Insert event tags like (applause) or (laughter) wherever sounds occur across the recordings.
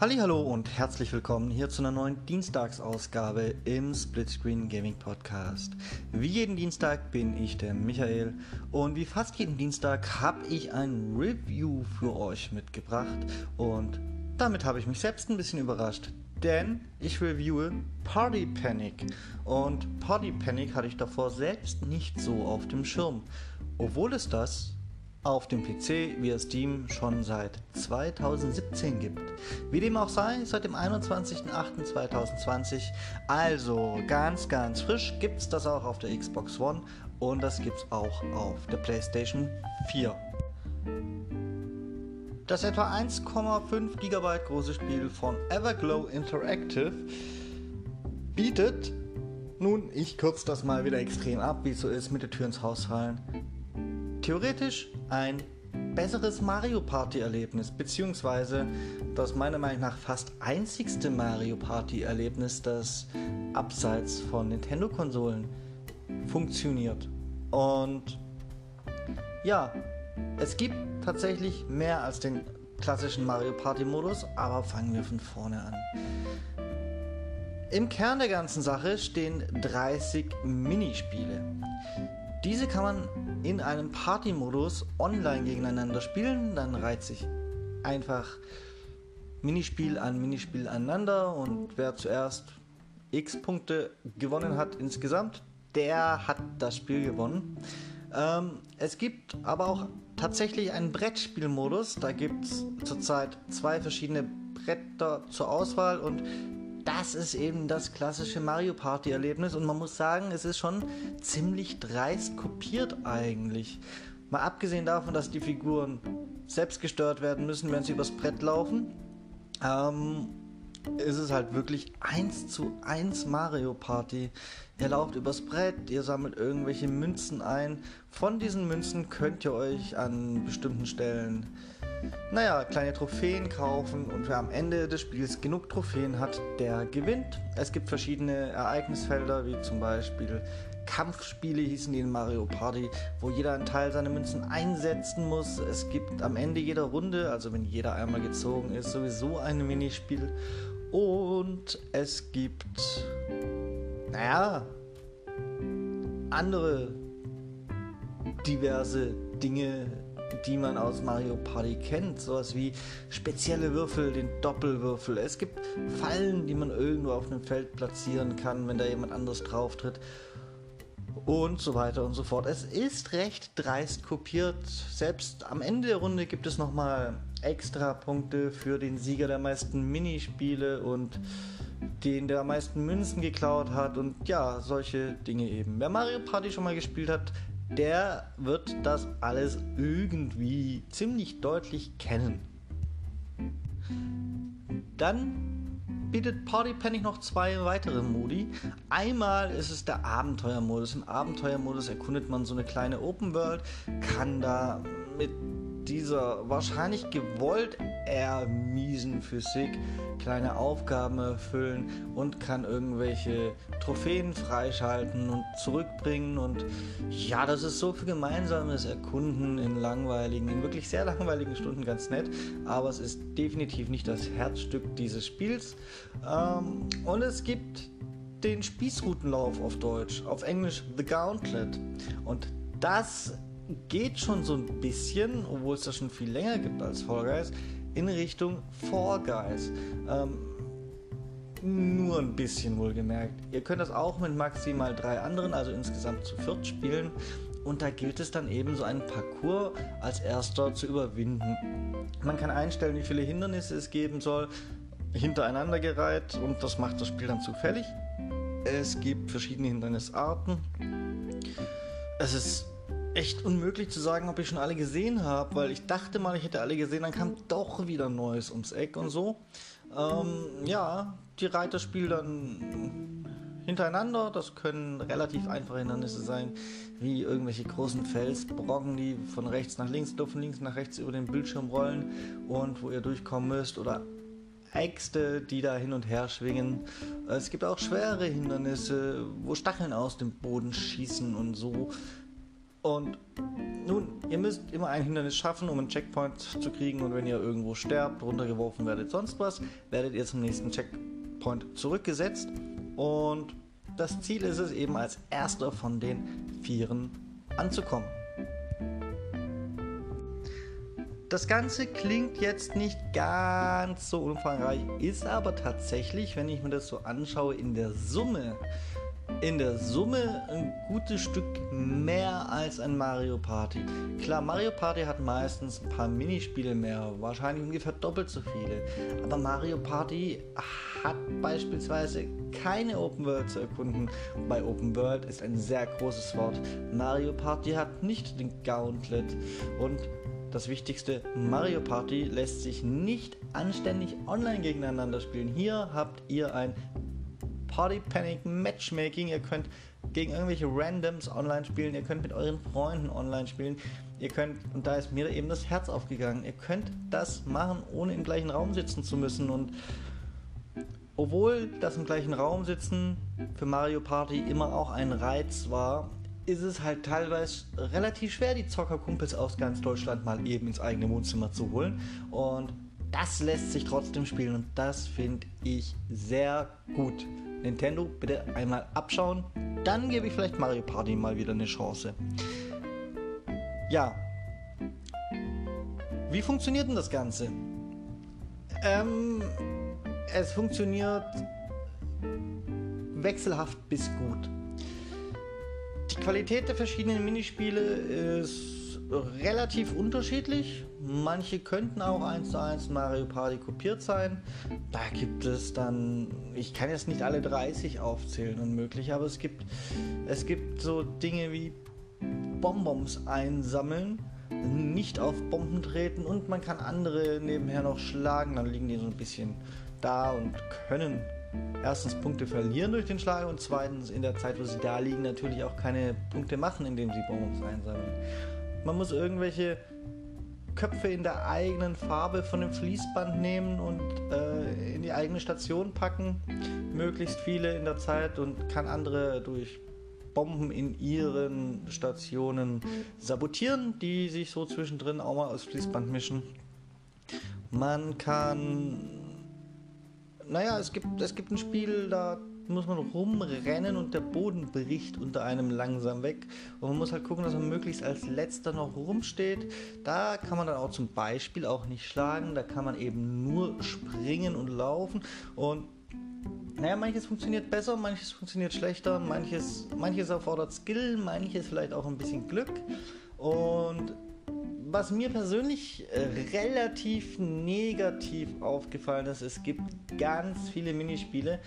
Hallo und herzlich willkommen hier zu einer neuen Dienstagsausgabe im Splitscreen Gaming Podcast. Wie jeden Dienstag bin ich der Michael und wie fast jeden Dienstag habe ich ein Review für euch mitgebracht und damit habe ich mich selbst ein bisschen überrascht, denn ich reviewe Party Panic und Party Panic hatte ich davor selbst nicht so auf dem Schirm, obwohl es das auf dem PC via Steam schon seit 2017 gibt. Wie dem auch sei, seit dem 21.08.2020, also ganz, ganz frisch, gibt es das auch auf der Xbox One und das gibt es auch auf der PlayStation 4. Das etwa 1,5 GB große Spiel von Everglow Interactive bietet, nun, ich kürze das mal wieder extrem ab, wie es so ist, mit der Tür ins Haus fallen, theoretisch ein besseres Mario Party Erlebnis, beziehungsweise das meiner Meinung nach fast einzigste Mario Party Erlebnis, das abseits von Nintendo Konsolen funktioniert. Und ja, es gibt tatsächlich mehr als den klassischen Mario Party Modus, aber fangen wir von vorne an. Im Kern der ganzen Sache stehen 30 Minispiele. Diese kann man in einem Party-Modus online gegeneinander spielen. Dann reiht sich einfach Minispiel an Minispiel aneinander und wer zuerst x Punkte gewonnen hat insgesamt, der hat das Spiel gewonnen. Ähm, es gibt aber auch tatsächlich einen Brettspielmodus. Da gibt es zurzeit zwei verschiedene Bretter zur Auswahl und das ist eben das klassische Mario Party Erlebnis und man muss sagen, es ist schon ziemlich dreist kopiert eigentlich. Mal abgesehen davon, dass die Figuren selbst gesteuert werden müssen, wenn sie übers Brett laufen, ähm, ist es halt wirklich eins zu eins Mario Party. Ihr lauft übers Brett, ihr sammelt irgendwelche Münzen ein. Von diesen Münzen könnt ihr euch an bestimmten Stellen naja, kleine Trophäen kaufen und wer am Ende des Spiels genug Trophäen hat, der gewinnt. Es gibt verschiedene Ereignisfelder, wie zum Beispiel Kampfspiele hießen die in Mario Party, wo jeder einen Teil seiner Münzen einsetzen muss. Es gibt am Ende jeder Runde, also wenn jeder einmal gezogen ist, sowieso ein Minispiel. Und es gibt, naja, andere diverse Dinge, die man aus Mario Party kennt. Sowas wie spezielle Würfel, den Doppelwürfel. Es gibt Fallen, die man irgendwo auf einem Feld platzieren kann, wenn da jemand anderes drauf tritt. Und so weiter und so fort. Es ist recht dreist kopiert. Selbst am Ende der Runde gibt es nochmal extra Punkte für den Sieger der meisten Minispiele und den der am meisten Münzen geklaut hat und ja, solche Dinge eben. Wer Mario Party schon mal gespielt hat, der wird das alles irgendwie ziemlich deutlich kennen. Dann bietet Party Panic noch zwei weitere Modi. Einmal ist es der Abenteuermodus. Im Abenteuermodus erkundet man so eine kleine Open World, kann da mit dieser wahrscheinlich gewollt eher miesen Physik kleine Aufgaben erfüllen und kann irgendwelche Trophäen freischalten und zurückbringen. Und ja, das ist so viel gemeinsames Erkunden in langweiligen, in wirklich sehr langweiligen Stunden ganz nett. Aber es ist definitiv nicht das Herzstück dieses Spiels. Ähm, und es gibt den Spießrutenlauf auf Deutsch, auf Englisch The Gauntlet. Und das geht schon so ein bisschen, obwohl es das schon viel länger gibt als Fall Guys, in Richtung Fall Guys. Ähm, nur ein bisschen wohlgemerkt. Ihr könnt das auch mit maximal drei anderen, also insgesamt zu viert spielen. Und da gilt es dann eben so einen Parcours als erster zu überwinden. Man kann einstellen, wie viele Hindernisse es geben soll, hintereinander gereiht und das macht das Spiel dann zufällig. Es gibt verschiedene Hindernisarten. Es ist echt unmöglich zu sagen, ob ich schon alle gesehen habe, weil ich dachte mal, ich hätte alle gesehen, dann kam doch wieder Neues ums Eck und so. Ähm, ja, die Reiter spielen dann hintereinander. Das können relativ einfache Hindernisse sein, wie irgendwelche großen Felsbrocken, die von rechts nach links, von links nach rechts über den Bildschirm rollen und wo ihr durchkommen müsst oder Äxte, die da hin und her schwingen. Es gibt auch schwere Hindernisse, wo Stacheln aus dem Boden schießen und so. Und nun, ihr müsst immer ein Hindernis schaffen, um einen Checkpoint zu kriegen. Und wenn ihr irgendwo sterbt, runtergeworfen werdet, sonst was, werdet ihr zum nächsten Checkpoint zurückgesetzt. Und das Ziel ist es eben als erster von den Vieren anzukommen. Das Ganze klingt jetzt nicht ganz so umfangreich, ist aber tatsächlich, wenn ich mir das so anschaue, in der Summe, in der Summe ein gutes Stück mehr als ein Mario Party. Klar, Mario Party hat meistens ein paar Minispiele mehr, wahrscheinlich ungefähr doppelt so viele. Aber Mario Party hat beispielsweise keine Open World zu erkunden. Bei Open World ist ein sehr großes Wort. Mario Party hat nicht den Gauntlet und das Wichtigste, Mario Party lässt sich nicht anständig online gegeneinander spielen. Hier habt ihr ein Party Panic Matchmaking. Ihr könnt gegen irgendwelche Randoms online spielen. Ihr könnt mit euren Freunden online spielen. Ihr könnt, und da ist mir eben das Herz aufgegangen, ihr könnt das machen, ohne im gleichen Raum sitzen zu müssen. Und obwohl das im gleichen Raum sitzen für Mario Party immer auch ein Reiz war, ist es halt teilweise relativ schwer, die Zockerkumpels aus ganz Deutschland mal eben ins eigene Wohnzimmer zu holen. Und das lässt sich trotzdem spielen und das finde ich sehr gut. Nintendo, bitte einmal abschauen. Dann gebe ich vielleicht Mario Party mal wieder eine Chance. Ja. Wie funktioniert denn das Ganze? Ähm, es funktioniert wechselhaft bis gut. Die Qualität der verschiedenen Minispiele ist relativ unterschiedlich. Manche könnten auch eins zu eins Mario Party kopiert sein. Da gibt es dann, ich kann jetzt nicht alle 30 aufzählen unmöglich, aber es gibt, es gibt so Dinge wie Bonbons einsammeln, nicht auf Bomben treten und man kann andere nebenher noch schlagen, dann liegen die so ein bisschen da und können erstens Punkte verlieren durch den Schlag und zweitens in der Zeit, wo sie da liegen, natürlich auch keine Punkte machen, indem sie Bonbons einsammeln. Man muss irgendwelche Köpfe in der eigenen Farbe von dem Fließband nehmen und äh, in die eigene Station packen, möglichst viele in der Zeit und kann andere durch Bomben in ihren Stationen sabotieren, die sich so zwischendrin auch mal aus Fließband mischen. Man kann naja, es gibt, es gibt ein Spiel, da muss man rumrennen und der Boden bricht unter einem langsam weg. Und man muss halt gucken, dass man möglichst als letzter noch rumsteht. Da kann man dann auch zum Beispiel auch nicht schlagen, da kann man eben nur springen und laufen. Und naja, manches funktioniert besser, manches funktioniert schlechter, manches, manches erfordert Skill, manches vielleicht auch ein bisschen Glück. Und was mir persönlich äh, relativ negativ aufgefallen ist, es gibt ganz viele Minispiele,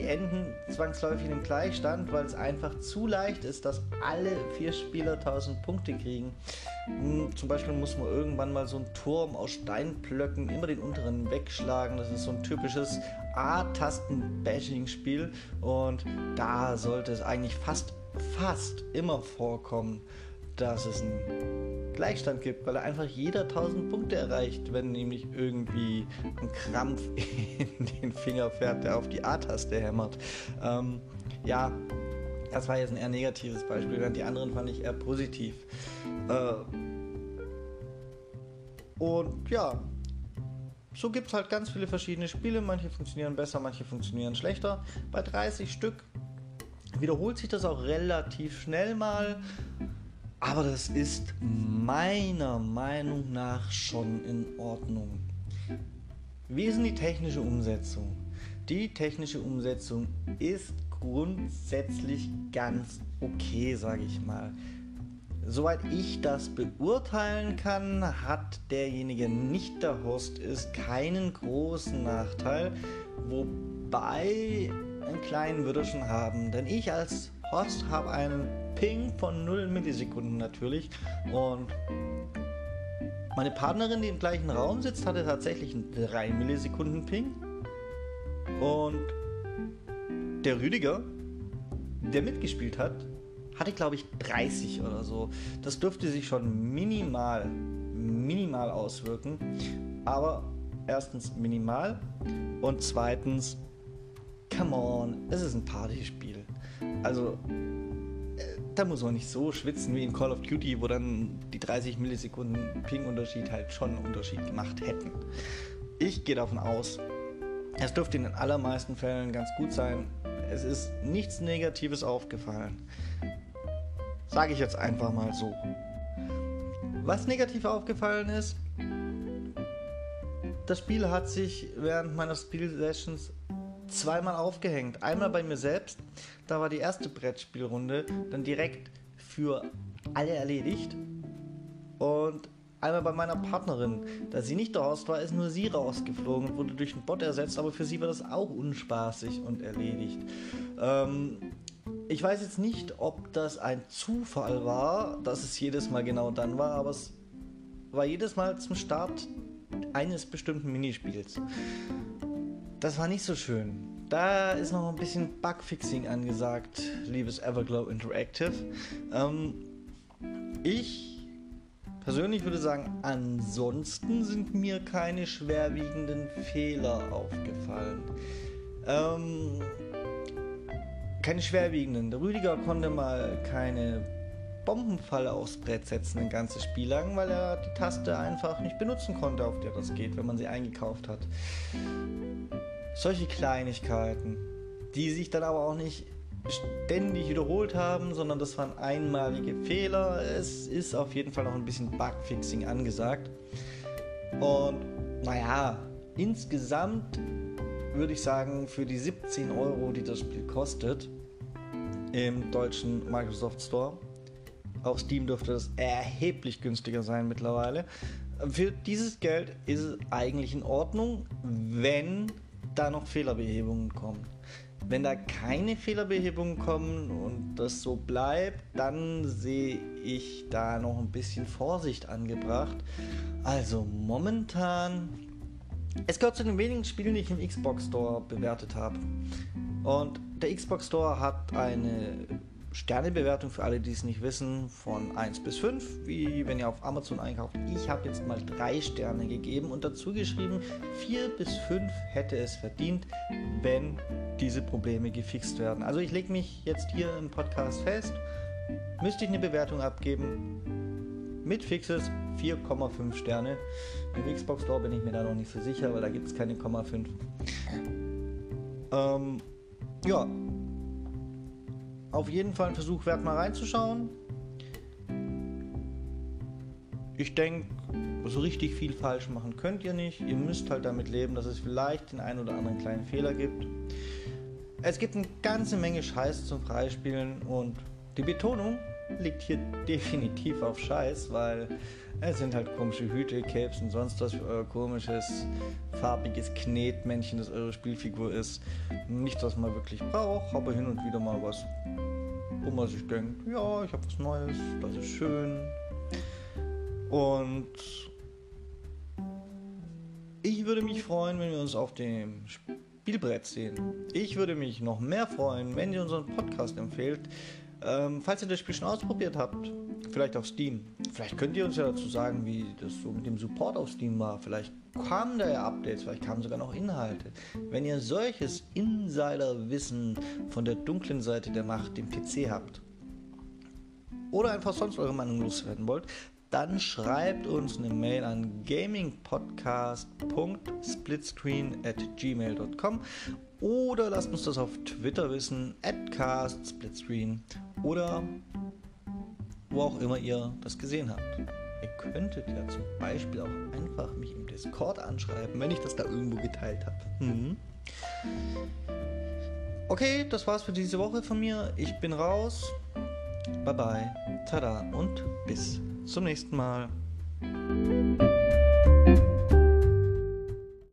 die enden zwangsläufig in dem Gleichstand, weil es einfach zu leicht ist, dass alle vier Spieler 1000 Punkte kriegen. Hm, zum Beispiel muss man irgendwann mal so einen Turm aus Steinblöcken immer den unteren wegschlagen. Das ist so ein typisches A-Tasten-Bashing-Spiel und da sollte es eigentlich fast, fast immer vorkommen, dass es einen Gleichstand gibt, weil einfach jeder 1000 Punkte erreicht, wenn nämlich irgendwie ein Krampf (laughs) in den Finger fährt, der auf die A-Taste hämmert. Ähm, ja, das war jetzt ein eher negatives Beispiel, während die anderen fand ich eher positiv. Äh, und ja, so gibt es halt ganz viele verschiedene Spiele. Manche funktionieren besser, manche funktionieren schlechter. Bei 30 Stück wiederholt sich das auch relativ schnell mal. Aber das ist meiner Meinung nach schon in Ordnung. Wie ist denn die technische Umsetzung? Die technische Umsetzung ist grundsätzlich ganz okay, sage ich mal. Soweit ich das beurteilen kann, hat derjenige nicht der Host ist keinen großen Nachteil, wobei einen kleinen würde schon haben, denn ich als Host habe einen Ping von 0 Millisekunden natürlich. Und meine Partnerin, die im gleichen Raum sitzt, hatte tatsächlich einen 3 Millisekunden Ping. Und der Rüdiger, der mitgespielt hat, hatte glaube ich 30 oder so. Das dürfte sich schon minimal, minimal auswirken. Aber erstens minimal und zweitens, come on, es ist ein Partyspiel. Also da muss man nicht so schwitzen wie in Call of Duty, wo dann die 30 Millisekunden Ping-Unterschied halt schon einen Unterschied gemacht hätten. Ich gehe davon aus, es dürfte in den allermeisten Fällen ganz gut sein. Es ist nichts Negatives aufgefallen. Sage ich jetzt einfach mal so. Was negativ aufgefallen ist, das Spiel hat sich während meiner Spielsessions zweimal aufgehängt. Einmal bei mir selbst, da war die erste Brettspielrunde dann direkt für alle erledigt. Und einmal bei meiner Partnerin, da sie nicht raus war, ist nur sie rausgeflogen und wurde durch einen Bot ersetzt, aber für sie war das auch unspaßig und erledigt. Ähm, ich weiß jetzt nicht, ob das ein Zufall war, dass es jedes Mal genau dann war, aber es war jedes Mal zum Start eines bestimmten Minispiels. Das war nicht so schön. Da ist noch ein bisschen Bugfixing angesagt, liebes Everglow Interactive. Ähm, ich persönlich würde sagen, ansonsten sind mir keine schwerwiegenden Fehler aufgefallen. Ähm, keine schwerwiegenden. Der Rüdiger konnte mal keine Bombenfalle aufs Brett setzen, ein ganzes Spiel lang, weil er die Taste einfach nicht benutzen konnte, auf der das geht, wenn man sie eingekauft hat. Solche Kleinigkeiten, die sich dann aber auch nicht ständig wiederholt haben, sondern das waren einmalige Fehler. Es ist auf jeden Fall noch ein bisschen Bugfixing angesagt. Und naja, insgesamt würde ich sagen, für die 17 Euro, die das Spiel kostet, im deutschen Microsoft Store, auf Steam dürfte das erheblich günstiger sein mittlerweile. Für dieses Geld ist es eigentlich in Ordnung, wenn da noch Fehlerbehebungen kommen. Wenn da keine Fehlerbehebungen kommen und das so bleibt, dann sehe ich da noch ein bisschen Vorsicht angebracht. Also momentan es gehört zu den wenigen Spielen, die ich im Xbox Store bewertet habe. Und der Xbox Store hat eine Sternebewertung für alle, die es nicht wissen, von 1 bis 5, wie wenn ihr auf Amazon einkauft. Ich habe jetzt mal 3 Sterne gegeben und dazu geschrieben, 4 bis 5 hätte es verdient, wenn diese Probleme gefixt werden. Also ich lege mich jetzt hier im Podcast fest, müsste ich eine Bewertung abgeben, mit Fixes 4,5 Sterne. Im Xbox Store bin ich mir da noch nicht so sicher, weil da gibt es keine 0,5. Ähm, ja. Auf jeden Fall ein Versuch wert, mal reinzuschauen. Ich denke, so richtig viel falsch machen könnt ihr nicht. Ihr müsst halt damit leben, dass es vielleicht den einen oder anderen kleinen Fehler gibt. Es gibt eine ganze Menge Scheiß zum Freispielen und die Betonung liegt hier definitiv auf Scheiß, weil es sind halt komische Hüte, Capes und sonst was für euer komisches, farbiges Knetmännchen, das eure Spielfigur ist. Nicht, was man wirklich braucht, aber hin und wieder mal was, wo man sich denkt, ja, ich habe was Neues, das ist schön. Und ich würde mich freuen, wenn wir uns auf dem Spielbrett sehen. Ich würde mich noch mehr freuen, wenn ihr unseren Podcast empfehlt. Ähm, falls ihr das Spiel schon ausprobiert habt, vielleicht auf Steam, vielleicht könnt ihr uns ja dazu sagen, wie das so mit dem Support auf Steam war. Vielleicht kamen da ja Updates, vielleicht kamen sogar noch Inhalte. Wenn ihr solches Insiderwissen von der dunklen Seite der Macht, dem PC habt, oder einfach sonst eure Meinung loswerden wollt, dann schreibt uns eine Mail an gamingpodcast.splitscreen at gmail.com oder lasst uns das auf Twitter wissen, at castsplitscreen oder wo auch immer ihr das gesehen habt. Ihr könntet ja zum Beispiel auch einfach mich im Discord anschreiben, wenn ich das da irgendwo geteilt habe. Mhm. Okay, das war's für diese Woche von mir. Ich bin raus. Bye bye. Tada und bis zum nächsten Mal.